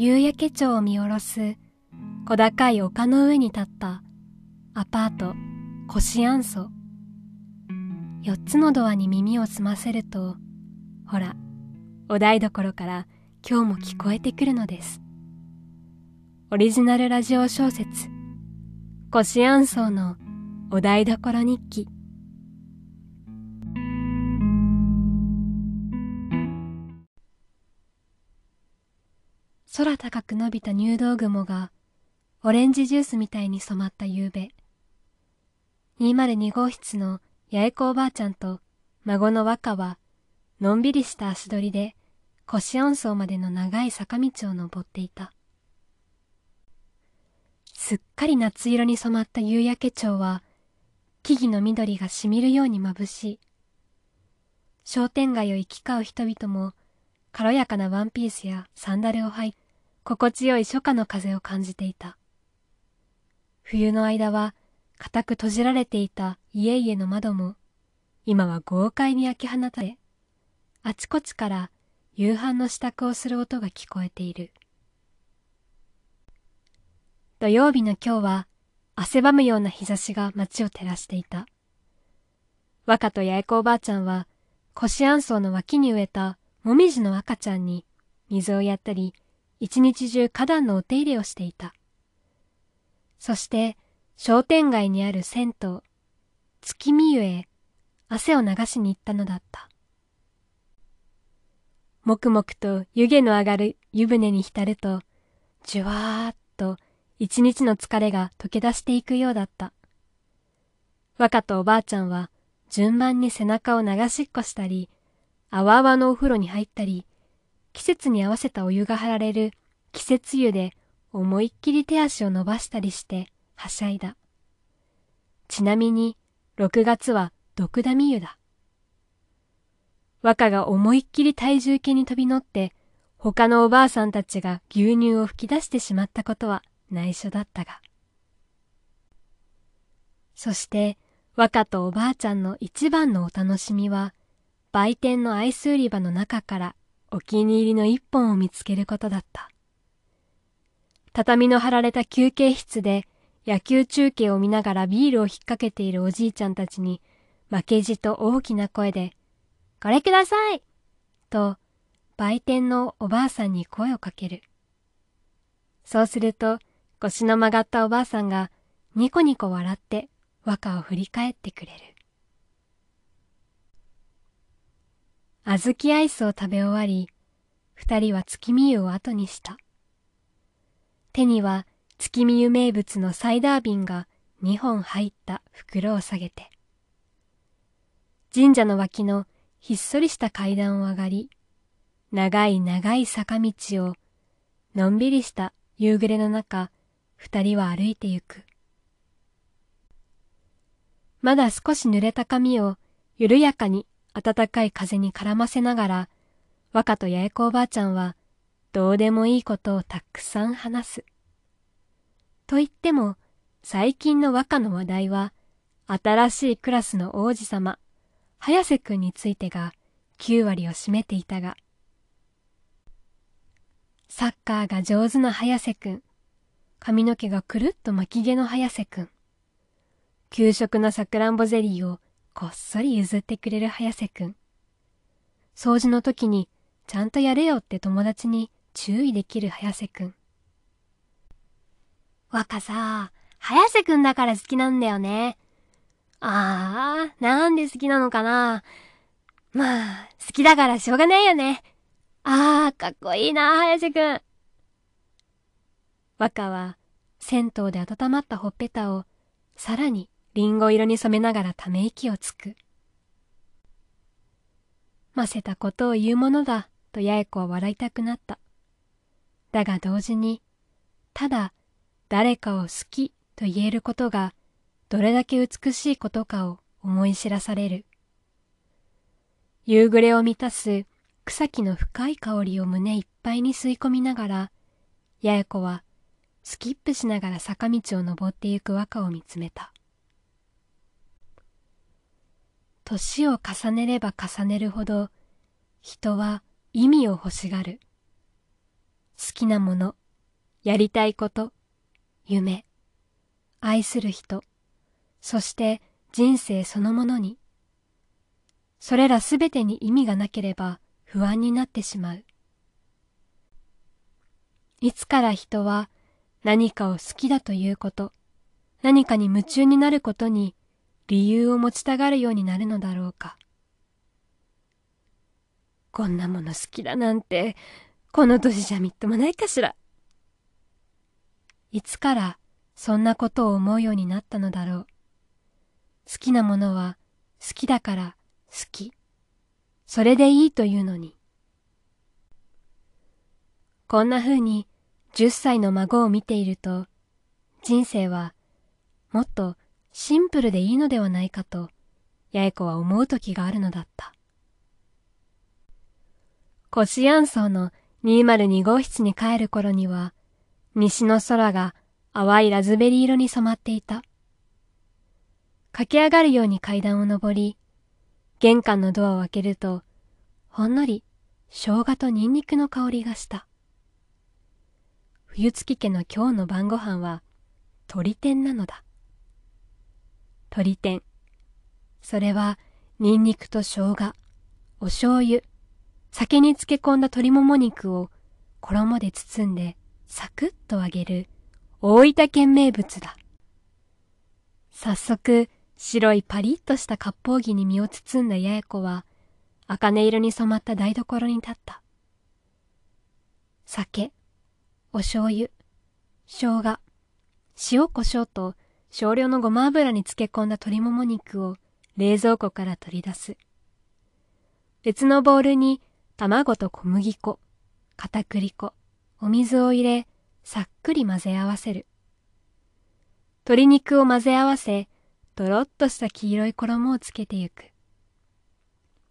夕焼け町を見下ろす小高い丘の上に立ったアパートコシアンソ四つのドアに耳を澄ませるとほらお台所から今日も聞こえてくるのですオリジナルラジオ小説コシアンソのお台所日記空高く伸びた入道雲がオレンジジュースみたいに染まった夕べ。202号室の八重子おばあちゃんと孫の若はのんびりした足取りで腰音層までの長い坂道を登っていた。すっかり夏色に染まった夕焼け町は木々の緑がしみるように眩しい商店街を行き交う人々も軽やかなワンピースやサンダルを履いて心地よい初夏の風を感じていた。冬の間は固く閉じられていた家々の窓も今は豪快に開き放たれ、あちこちから夕飯の支度をする音が聞こえている。土曜日の今日は汗ばむような日差しが街を照らしていた。若と八重子おばあちゃんは、腰あんそうの脇に植えたもみじの赤ちゃんに水をやったり、一日中花壇のお手入れをしていた。そして商店街にある銭湯、月見湯へ汗を流しに行ったのだった。もくもくと湯気の上がる湯船に浸ると、じゅわーっと一日の疲れが溶け出していくようだった。若とおばあちゃんは順番に背中を流しっこしたり、あわあわのお風呂に入ったり、季節に合わせたお湯が張られる季節湯で思いっきり手足を伸ばしたりしてはしゃいだ。ちなみに6月は毒ダミ湯だ。和歌が思いっきり体重計に飛び乗って他のおばあさんたちが牛乳を吹き出してしまったことは内緒だったが。そして和歌とおばあちゃんの一番のお楽しみは売店のアイス売り場の中からお気に入りの一本を見つけることだった。畳の張られた休憩室で野球中継を見ながらビールを引っ掛けているおじいちゃんたちに負けじと大きな声で、これくださいと売店のおばあさんに声をかける。そうすると腰の曲がったおばあさんがニコニコ笑って和歌を振り返ってくれる。小豆アイスを食べ終わり、二人は月見湯を後にした。手には月見湯名物のサイダー瓶が二本入った袋を下げて、神社の脇のひっそりした階段を上がり、長い長い坂道をのんびりした夕暮れの中、二人は歩いてゆく。まだ少し濡れた髪を緩やかに暖かい風に絡ませながら、若と八重子おばあちゃんは、どうでもいいことをたくさん話す。と言っても、最近の和歌の話題は、新しいクラスの王子様、早瀬くんについてが9割を占めていたが、サッカーが上手な早瀬くん、髪の毛がくるっと巻き毛の早瀬くん、給食のさくらんぼゼリーをこっそり譲ってくれる早瀬くん。掃除の時にちゃんとやれよって友達に注意できる早瀬くん。若さ、早瀬くんだから好きなんだよね。ああ、なんで好きなのかな。まあ、好きだからしょうがないよね。ああ、かっこいいな、早瀬くん。若は、銭湯で温まったほっぺたを、さらにリンゴ色に染めながらため息をつく。ませたことを言うものだと八重子は笑いたくなった。だが同時に、ただ誰かを好きと言えることがどれだけ美しいことかを思い知らされる。夕暮れを満たす草木の深い香りを胸いっぱいに吸い込みながら、八重子はスキップしながら坂道を登ってゆく和歌を見つめた。年を重ねれば重ねるほど人は意味を欲しがる。好きなもの、やりたいこと、夢、愛する人、そして人生そのものに。それらすべてに意味がなければ不安になってしまう。いつから人は何かを好きだということ、何かに夢中になることに理由を持ちたがるようになるのだろうか。こんなもの好きだなんて、この年じゃみっともないかしら。いつからそんなことを思うようになったのだろう。好きなものは好きだから好き。それでいいというのに。こんな風に10歳の孫を見ていると、人生はもっとシンプルでいいのではないかと、八重子は思う時があるのだった。コシアンソーの202号室に帰る頃には、西の空が淡いラズベリー色に染まっていた。駆け上がるように階段を上り、玄関のドアを開けると、ほんのり生姜とニンニクの香りがした。冬月家の今日の晩ご飯は鶏天なのだ。鶏天。それはニンニクと生姜、お醤油、酒に漬け込んだ鶏もも肉を衣で包んでサクッと揚げる大分県名物だ。早速、白いパリッとした割烹着に身を包んだ八重子は、茜色に染まった台所に立った。酒、お醤油、生姜、塩胡椒と少量のごま油に漬け込んだ鶏もも肉を冷蔵庫から取り出す。別のボウルに卵と小麦粉、片栗粉、お水を入れ、さっくり混ぜ合わせる。鶏肉を混ぜ合わせ、とろっとした黄色い衣をつけてゆく。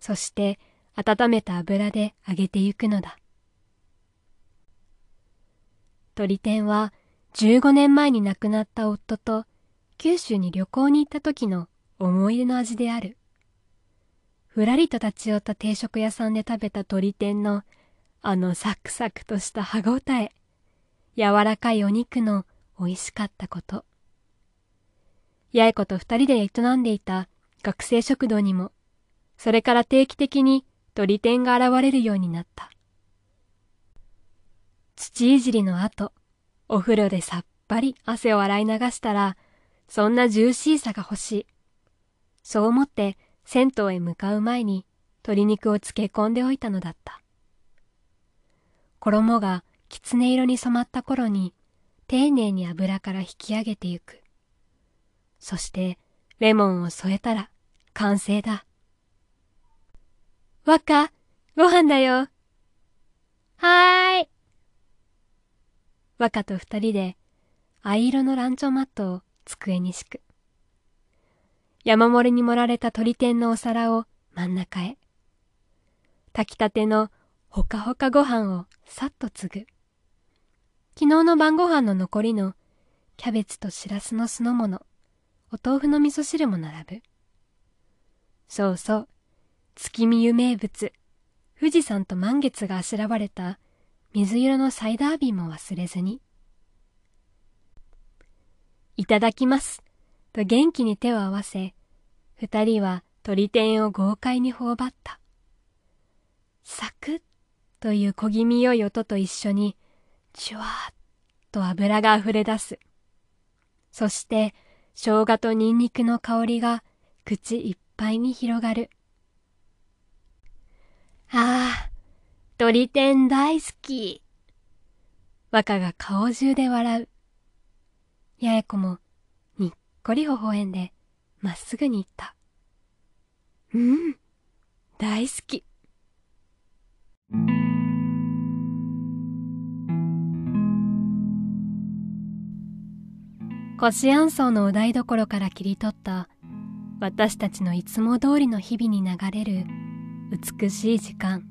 そして温めた油で揚げてゆくのだ。鳥天は15年前に亡くなった夫と九州に旅行に行った時の思い出の味である。ふらりと立ち寄った定食屋さんで食べた鳥天のあのサクサクとした歯ごたえ、柔らかいお肉の美味しかったこと。八重子と二人で営んでいた学生食堂にも、それから定期的に鳥天が現れるようになった。土いじりの後、お風呂でさっぱり汗を洗い流したら、そんなジューシーさが欲しい。そう思って銭湯へ向かう前に鶏肉を漬け込んでおいたのだった。衣がきつね色に染まった頃に丁寧に油から引き上げてゆく。そしてレモンを添えたら完成だ。若、ご飯だよ。はーい。若と二人で藍色のランチョンマットを机に敷く。山盛りに盛られた鶏天のお皿を真ん中へ。炊きたてのほかほかご飯をさっと継ぐ。昨日の晩ご飯の残りのキャベツとしらすの酢の物、お豆腐の味噌汁も並ぶ。そうそう、月見湯名物、富士山と満月があしらわれた水色のサイダー瓶も忘れずに。いただきます、と元気に手を合わせ、二人は鳥天を豪快に頬張った。サクッという小気味よい音と一緒に、じゅわーっと油が溢れ出す。そして、生姜とニンニクの香りが口いっぱいに広がる。ああ、鳥天大好き。若が顔中で笑う。八重子もにっこり微笑んでまっすぐに言った。うん、大好き。コシアンソーのお台所から切り取った私たちのいつも通りの日々に流れる美しい時間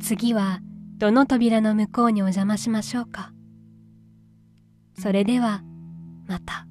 次はどの扉の向こうにお邪魔しましょうかそれではまた。